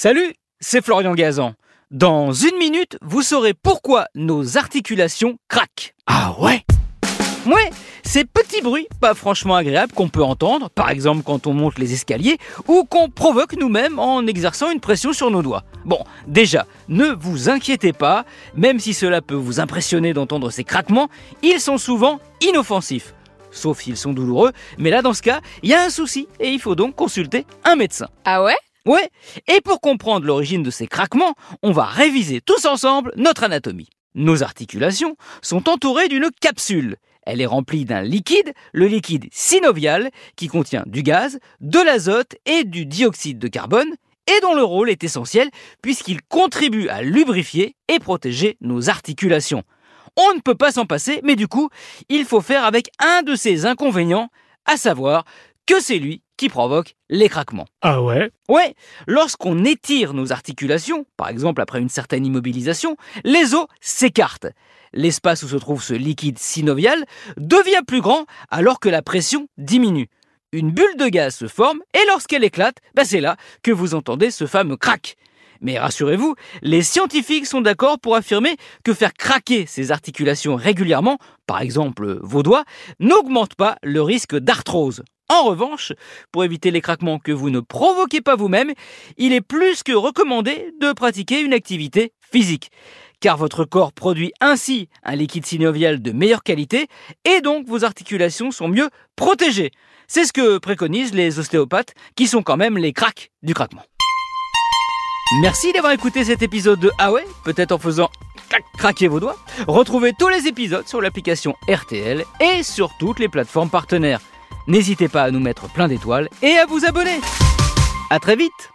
Salut, c'est Florian Gazan. Dans une minute, vous saurez pourquoi nos articulations craquent. Ah ouais? Ouais, ces petits bruits pas franchement agréables qu'on peut entendre, par exemple quand on monte les escaliers, ou qu'on provoque nous-mêmes en exerçant une pression sur nos doigts. Bon, déjà, ne vous inquiétez pas, même si cela peut vous impressionner d'entendre ces craquements, ils sont souvent inoffensifs. Sauf s'ils sont douloureux, mais là dans ce cas, il y a un souci et il faut donc consulter un médecin. Ah ouais? Ouais, et pour comprendre l'origine de ces craquements, on va réviser tous ensemble notre anatomie. Nos articulations sont entourées d'une capsule. Elle est remplie d'un liquide, le liquide synovial, qui contient du gaz, de l'azote et du dioxyde de carbone, et dont le rôle est essentiel puisqu'il contribue à lubrifier et protéger nos articulations. On ne peut pas s'en passer, mais du coup, il faut faire avec un de ces inconvénients, à savoir que c'est lui qui provoque les craquements. Ah ouais? Ouais, lorsqu'on étire nos articulations, par exemple après une certaine immobilisation, les os s'écartent. L'espace où se trouve ce liquide synovial devient plus grand alors que la pression diminue. Une bulle de gaz se forme et lorsqu'elle éclate, bah c'est là que vous entendez ce fameux crack. Mais rassurez-vous, les scientifiques sont d'accord pour affirmer que faire craquer ces articulations régulièrement, par exemple vos doigts, n'augmente pas le risque d'arthrose. En revanche, pour éviter les craquements que vous ne provoquez pas vous-même, il est plus que recommandé de pratiquer une activité physique. Car votre corps produit ainsi un liquide synovial de meilleure qualité et donc vos articulations sont mieux protégées. C'est ce que préconisent les ostéopathes qui sont quand même les craques du craquement. Merci d'avoir écouté cet épisode de Ah peut-être en faisant craquer vos doigts. Retrouvez tous les épisodes sur l'application RTL et sur toutes les plateformes partenaires. N'hésitez pas à nous mettre plein d'étoiles et à vous abonner. À très vite